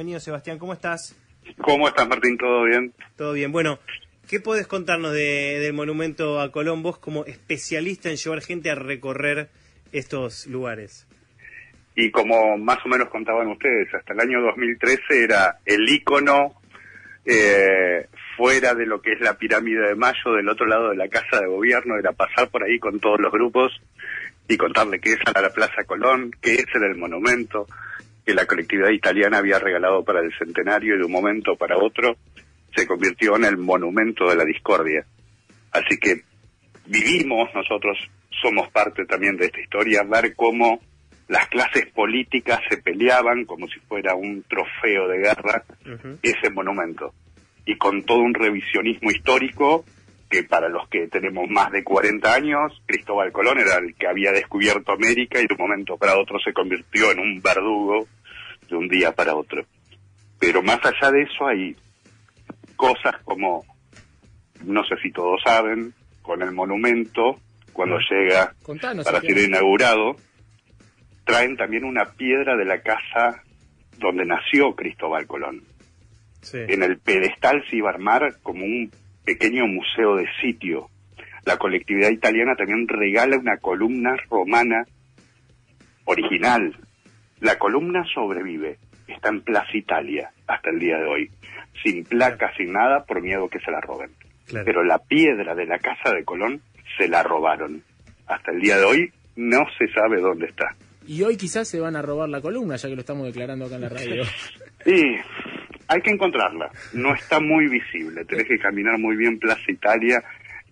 Bienvenido Sebastián, ¿cómo estás? ¿Cómo estás Martín? ¿Todo bien? Todo bien. Bueno, ¿qué podés contarnos del monumento a Colón vos como especialista en llevar gente a recorrer estos lugares? Y como más o menos contaban ustedes, hasta el año 2013 era el ícono eh, fuera de lo que es la pirámide de Mayo, del otro lado de la Casa de Gobierno, era pasar por ahí con todos los grupos y contarle qué es la Plaza Colón, qué es el monumento, que la colectividad italiana había regalado para el centenario y de un momento para otro se convirtió en el monumento de la discordia. Así que vivimos, nosotros somos parte también de esta historia, ver cómo las clases políticas se peleaban como si fuera un trofeo de guerra ese monumento. Y con todo un revisionismo histórico que para los que tenemos más de 40 años, Cristóbal Colón era el que había descubierto América y de un momento para otro se convirtió en un verdugo de un día para otro. Pero más allá de eso hay cosas como, no sé si todos saben, con el monumento, cuando llega para ser inaugurado, traen también una piedra de la casa donde nació Cristóbal Colón. En el pedestal se iba a armar como un pequeño museo de sitio. La colectividad italiana también regala una columna romana original la columna sobrevive, está en Plaza Italia hasta el día de hoy, sin placa, sin nada, por miedo que se la roben. Pero la piedra de la casa de Colón se la robaron. Hasta el día de hoy no se sabe dónde está. Y hoy quizás se van a robar la columna, ya que lo estamos declarando acá en la radio. sí, hay que encontrarla. No está muy visible. Tenés que caminar muy bien Plaza Italia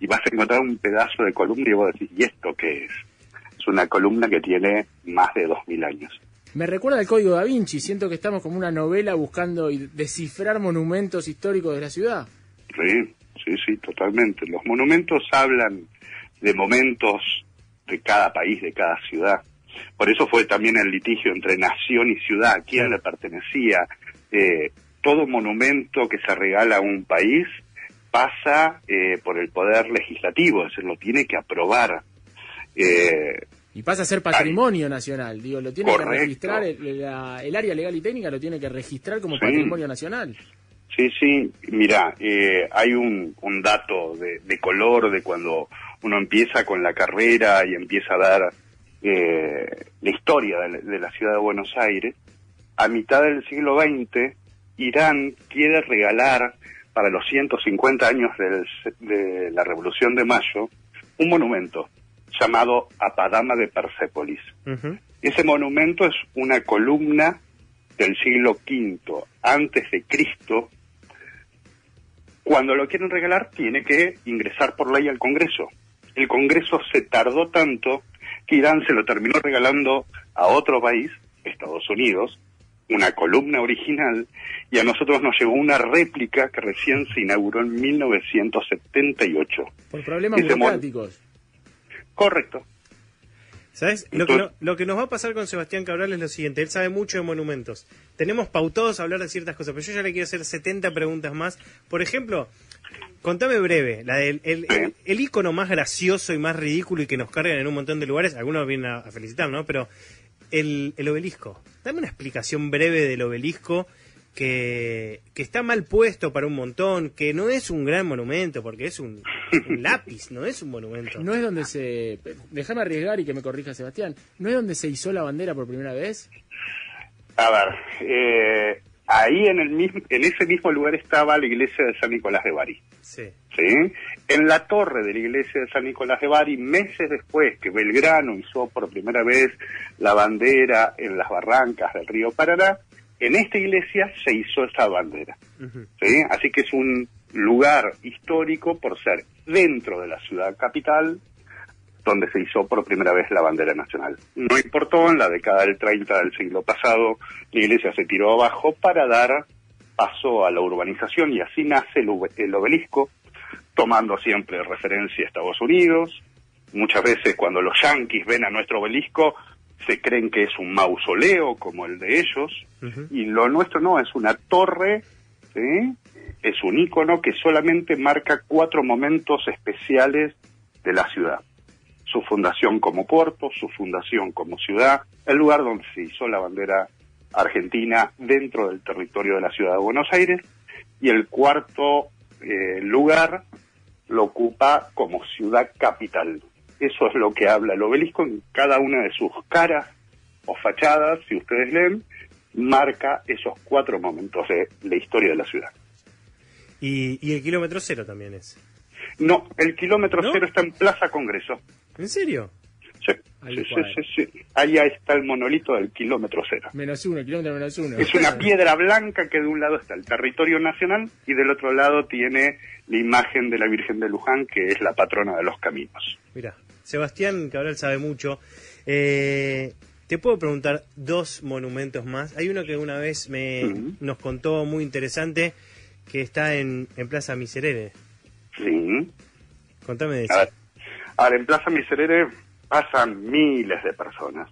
y vas a encontrar un pedazo de columna y vos decís, ¿y esto qué es? Es una columna que tiene más de dos mil años. Me recuerda al Código da Vinci, siento que estamos como una novela buscando descifrar monumentos históricos de la ciudad. Sí, sí, sí, totalmente. Los monumentos hablan de momentos de cada país, de cada ciudad. Por eso fue también el litigio entre nación y ciudad, a quién le pertenecía. Eh, todo monumento que se regala a un país pasa eh, por el poder legislativo, es decir, lo tiene que aprobar. Eh, y pasa a ser patrimonio nacional, digo, lo tiene que registrar, el, área legal y técnica lo tiene que registrar como patrimonio nacional. Sí, sí, mira, eh, hay un, un dato de, de, color de cuando uno empieza con la carrera y empieza a dar eh, la historia de, la ciudad de Buenos Aires. A mitad del siglo XX, Irán quiere regalar para los 150 años de la Revolución de Mayo un monumento llamado Apadama de Persépolis. Ese monumento es una columna del siglo V antes de Cristo. Cuando lo quieren regalar tiene que ingresar por ley al Congreso. El Congreso se tardó tanto que Irán se lo terminó regalando a otro país, Estados Unidos, una columna original, y a nosotros nos llegó una réplica que recién se inauguró en 1978. Por problemas burocráticos. Correcto. ¿Sabes? Lo que, lo que nos va a pasar con Sebastián Cabral es lo siguiente. Él sabe mucho de monumentos. Tenemos pautados a hablar de ciertas cosas, pero yo ya le quiero hacer 70 preguntas más. Por ejemplo, contame breve, la del el, el, icono más gracioso y más ridículo y que nos cargan en un montón de lugares. Algunos vienen a, a felicitar, ¿no? Pero el, el obelisco. Dame una explicación breve del obelisco que, está mal puesto para un montón, que no es un gran monumento, porque es un, lápiz, no es un monumento. No es donde se... Déjame arriesgar y que me corrija Sebastián. ¿No es donde se hizo la bandera por primera vez? A ver, eh, ahí en, el mismo, en ese mismo lugar estaba la iglesia de San Nicolás de Bari. Sí. ¿Sí? En la torre de la iglesia de San Nicolás de Bari, meses después que Belgrano hizo por primera vez la bandera en las barrancas del río Paraná, en esta iglesia se hizo esa bandera. ¿sí? Así que es un lugar histórico por ser dentro de la ciudad capital donde se hizo por primera vez la bandera nacional. No importó, en la década del 30 del siglo pasado, la iglesia se tiró abajo para dar paso a la urbanización y así nace el, el obelisco, tomando siempre referencia a Estados Unidos. Muchas veces cuando los yanquis ven a nuestro obelisco, se creen que es un mausoleo como el de ellos, y lo nuestro no, es una torre, es un ícono que solamente marca cuatro momentos especiales de la ciudad. Su fundación como puerto, su fundación como ciudad, el lugar donde se hizo la bandera Argentina dentro del territorio de la ciudad de Buenos Aires y el cuarto eh, lugar lo ocupa como ciudad capital. Eso es lo que habla el obelisco en cada una de sus caras o fachadas, si ustedes leen, marca esos cuatro momentos de la historia de la ciudad. Y, el kilómetro cero también es. No, el kilómetro cero está en Plaza Congreso. ¿En serio? Sí, sí, sí, sí, Ahí está el monolito del kilómetro cero. Menos uno, kilómetro menos uno. Es una piedra blanca que de un lado está el territorio nacional y del otro lado tiene la imagen de la Virgen de Luján, que es la patrona de los caminos. Mira, Sebastián Cabral sabe mucho. Eh, te puedo preguntar dos monumentos más. Hay uno que una vez me nos contó muy interesante que está en, en Plaza Miserere. Sí. Contame de eso. Ahora, en Plaza Miserere pasan miles de personas.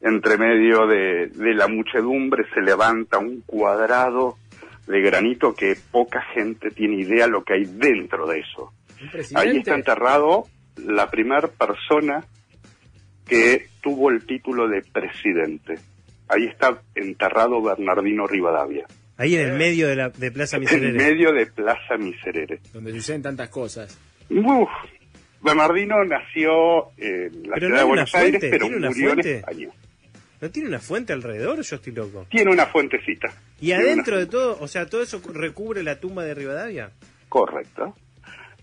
Entre medio de, la muchedumbre se levanta un cuadrado de granito que poca gente tiene idea lo que hay dentro de eso. Ahí está enterrado la primera persona que tuvo el título de presidente. Ahí está enterrado Bernardino Rivadavia. Ahí en el medio de, la, de Plaza Miserere. En medio de Plaza Miserere. Donde suceden tantas cosas. Uf, Bernardino nació en la ciudad de Buenos Aires, pero murió en España. ¿No tiene una fuente alrededor? Yo estoy loco. Tiene una fuentecita. ¿Y adentro de todo, o sea, todo eso recubre la tumba de Rivadavia? Correcto.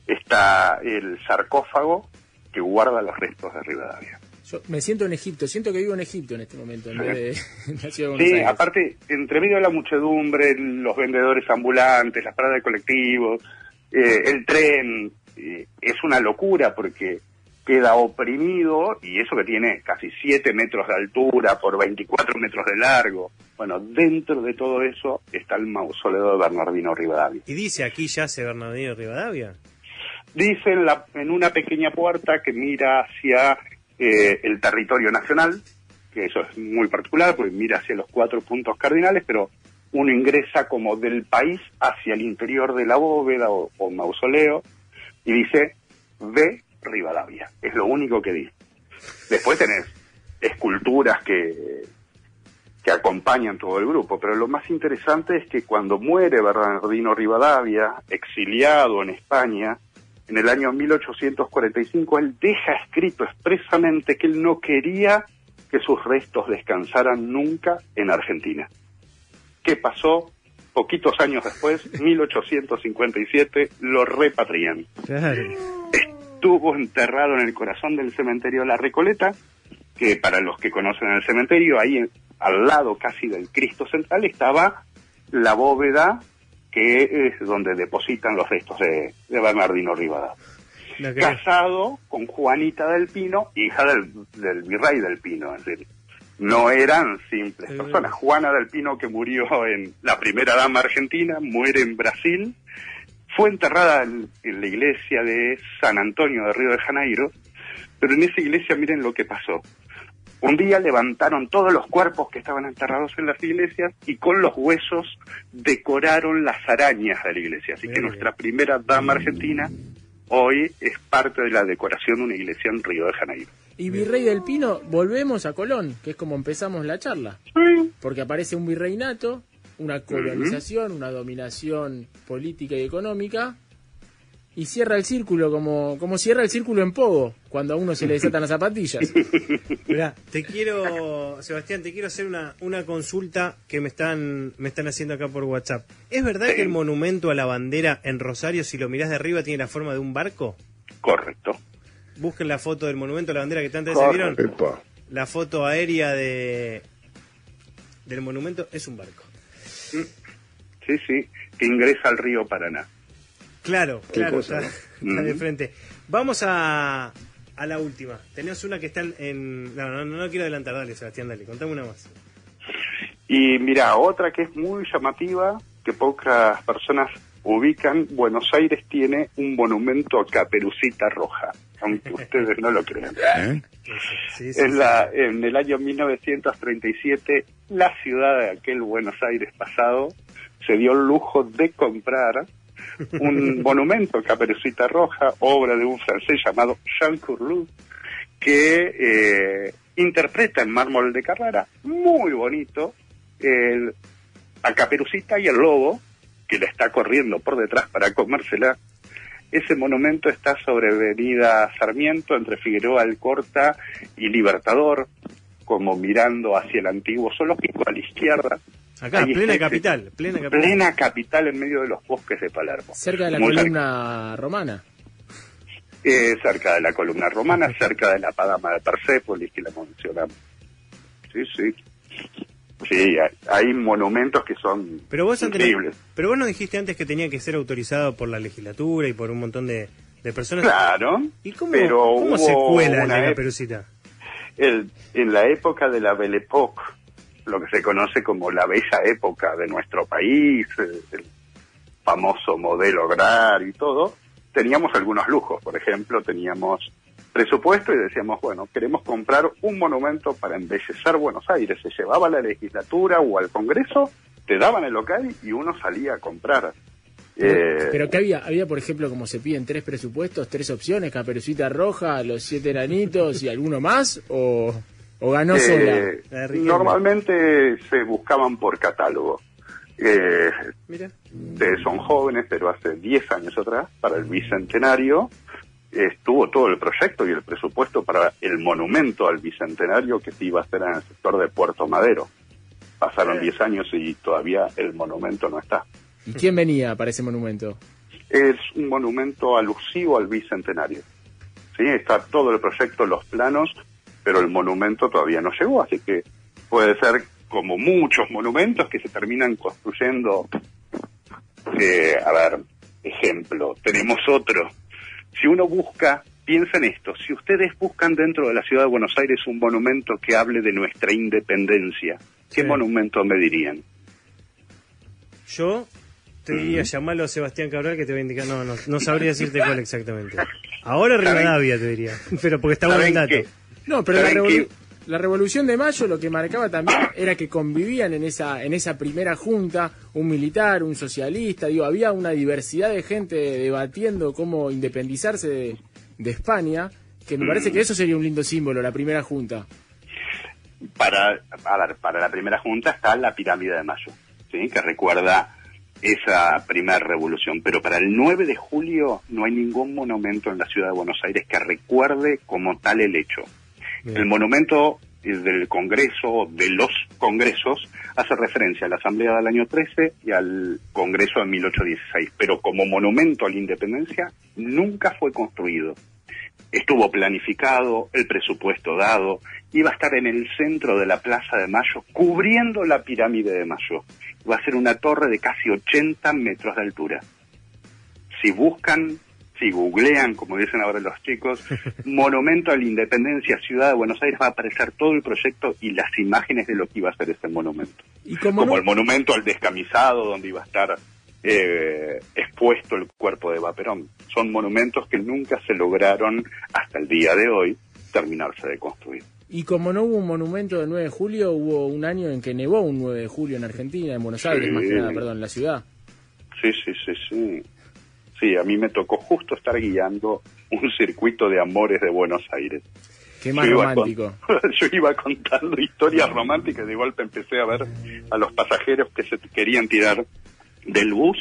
Está el sarcófago que guarda los restos de Rivadavia. Yo me siento en Egipto, siento que vivo en Egipto en este momento, en de, Sí, aparte, entre medio de la muchedumbre, los vendedores ambulantes, las paradas de colectivos, eh, el tren, eh, es una locura porque queda oprimido y eso que tiene casi 7 metros de altura por 24 metros de largo. Bueno, dentro de todo eso está el mausoleo de Bernardino Rivadavia. ¿Y dice aquí yace Bernardino Rivadavia? Dice en, la, en una pequeña puerta que mira hacia eh, el territorio nacional, que eso es muy particular porque mira hacia los cuatro puntos cardinales, pero uno ingresa como del país hacia el interior de la bóveda o, mausoleo y dice ve Rivadavia. Es lo único que dice. Después tenés esculturas que, que acompañan todo el grupo, pero lo más interesante es que cuando muere Bernardino Rivadavia, exiliado en España, en el año 1845, él deja escrito expresamente que él no quería que sus restos descansaran nunca en Argentina. ¿Qué pasó? Poquitos años después, 1857, lo repatrian estuvo enterrado en el corazón del cementerio La Recoleta, que para los que conocen el cementerio, ahí al lado casi del Cristo Central estaba la bóveda que es donde depositan los restos de, Bernardino Rivadavia. Casado con Juanita del Pino, hija del, virrey del Pino, es decir, no eran simples personas. Juana del Pino, que murió en la primera dama argentina, muere en Brasil, fue enterrada en, la iglesia de San Antonio de Río de Janeiro, pero en esa iglesia miren lo que pasó. Un día levantaron todos los cuerpos que estaban enterrados en las iglesias y con los huesos decoraron las arañas de la iglesia. Así que nuestra primera dama argentina hoy es parte de la decoración de una iglesia en Río de Janeiro. Y Virrey del Pino, volvemos a Colón, que es como empezamos la charla. Porque aparece un virreinato una colonización, una dominación política y económica, y cierra el círculo como, como cierra el círculo en Pogo, cuando a uno se le desatan las zapatillas. Mirá, te quiero, Sebastián, te quiero hacer una, una consulta que me están, me están haciendo acá por WhatsApp. ¿Es verdad que el monumento a la bandera en Rosario, si lo mirás de arriba, tiene la forma de un barco? Correcto. Busquen la foto del monumento a la bandera que tanto se vieron. La foto aérea de del monumento es un barco. Sí, sí, que ingresa al río Paraná. Claro, claro, está, de frente. Vamos a, a la última. Tenemos una que está en... No, no, no, quiero adelantar, dale Sebastián, dale, contame una más. Y mira, otra que es muy llamativa, que pocas personas ubican, Buenos Aires tiene un monumento a Caperucita Roja, aunque ustedes no lo crean. ¿Eh? en, la, en el año 1937, la ciudad de aquel Buenos Aires pasado se dio el lujo de comprar un monumento, Caperucita Roja, obra de un francés llamado Jean Curlou, que eh, interpreta en mármol de Carrara, muy bonito, el, a Caperucita y el lobo, que le está corriendo por detrás para comérsela. Ese monumento está sobre Avenida Sarmiento, entre Figueroa Alcorta y Libertador, como mirando hacia el antiguo zoológico a la izquierda. Acá, plena capital, plena capital. Plena capital en medio de los bosques de Palermo. Cerca de la columna romana. Eh, cerca de la columna romana, cerca de la Padama de Persépolis, que la mencionamos. Sí, sí. Sí, hay, monumentos que son pero vos increíbles. pero vos nos dijiste antes que tenía que ser autorizado por la legislatura y por un montón de, personas. Claro. ¿Y cómo, cómo se cuela en la Perucita? El, en la época de la Belle Époque, lo que se conoce como la bella época de nuestro país, el famoso modelo agrario y todo, teníamos algunos lujos. Por ejemplo, teníamos presupuesto y decíamos, bueno, queremos comprar un monumento para embellecer Buenos Aires. Se llevaba a la legislatura o al Congreso, te daban el local y uno salía a comprar. Pero, eh, que había, había, por ejemplo, como se piden tres presupuestos, tres opciones, Caperucita Roja, los siete enanitos y alguno más, o, ganó eh, sola. Normalmente se buscaban por catálogo. Eh, Mira. Ustedes son jóvenes, pero hace 10 años atrás, para el bicentenario, estuvo todo el proyecto y el presupuesto para el monumento al bicentenario que se iba a hacer en el sector de Puerto Madero. Pasaron 10 años y todavía el monumento no está. ¿Y quién venía para ese monumento? Es un monumento alusivo al bicentenario. Sí, está todo el proyecto, los planos, pero el monumento todavía no llegó, así que puede ser como muchos monumentos que se terminan construyendo. Eh, a ver, ejemplo, tenemos otro. Si uno busca, piensa en esto, si ustedes buscan dentro de la ciudad de Buenos Aires un monumento que hable de nuestra independencia, ¿qué monumento me dirían? Yo te diría llamarlo a Sebastián Cabral que te va a indicar, no, no, sabría decirte cuál exactamente. Ahora Rivadavia te diría, pero porque está bueno el dato. No, pero la, la Revolución de Mayo lo que marcaba también era que convivían en esa, en esa primera junta un militar, un socialista, digo, había una diversidad de gente debatiendo cómo independizarse de, España, que me parece que eso sería un lindo símbolo, la primera junta. Para, para la primera junta está la pirámide de Mayo, ¿sí? que recuerda esa primera revolución, pero para el 9 de julio no hay ningún monumento en la ciudad de Buenos Aires que recuerde como tal el hecho. El monumento del Congreso, de los Congresos, hace referencia a la Asamblea del año 13 y al Congreso de 1816, pero como monumento a la independencia nunca fue construido. Estuvo planificado, el presupuesto dado, iba a estar en el centro de la Plaza de Mayo, cubriendo la pirámide de Mayo. Iba a ser una torre de casi 80 metros de altura. Si buscan si googlean, como dicen ahora los chicos, Monumento a la Independencia, Ciudad de Buenos Aires, va a aparecer todo el proyecto y las imágenes de lo que iba a ser ese monumento. como el monumento al descamisado, donde iba a estar eh, expuesto el cuerpo de Vaperón. Son monumentos que nunca se lograron hasta el día de hoy terminarse de construir. Y como no hubo un monumento del 9 de julio, hubo un año en que nevó un 9 de julio en Argentina, en Buenos Aires, más que nada, perdón, en la ciudad. Sí, sí, sí, sí. Sí, a mí me tocó justo estar guiando un circuito de amores de Buenos Aires. Qué más romántico. yo iba contando historias románticas y de golpe empecé a ver a los pasajeros que se querían tirar del bus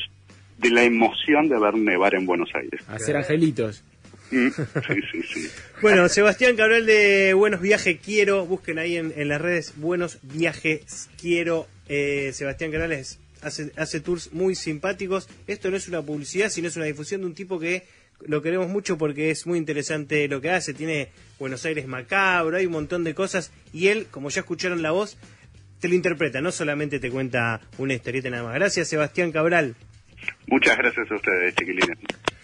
de la emoción de ver nevar en Buenos Aires. Hacer angelitos. Mm, sí, sí, sí. bueno, Sebastián Cabral de Buenos Viajes Quiero, busquen ahí en, las redes Buenos Viajes Quiero. Eh, Sebastián Cabral es hace, hace tours muy simpáticos. Esto no es una publicidad, sino es una difusión de un tipo que lo queremos mucho porque es muy interesante lo que hace. Tiene Buenos Aires macabro, hay un montón de cosas. Y él, como ya escucharon la voz, te lo interpreta, no solamente te cuenta una historieta nada más. Gracias, Sebastián Cabral. Muchas gracias a ustedes, chiquilines.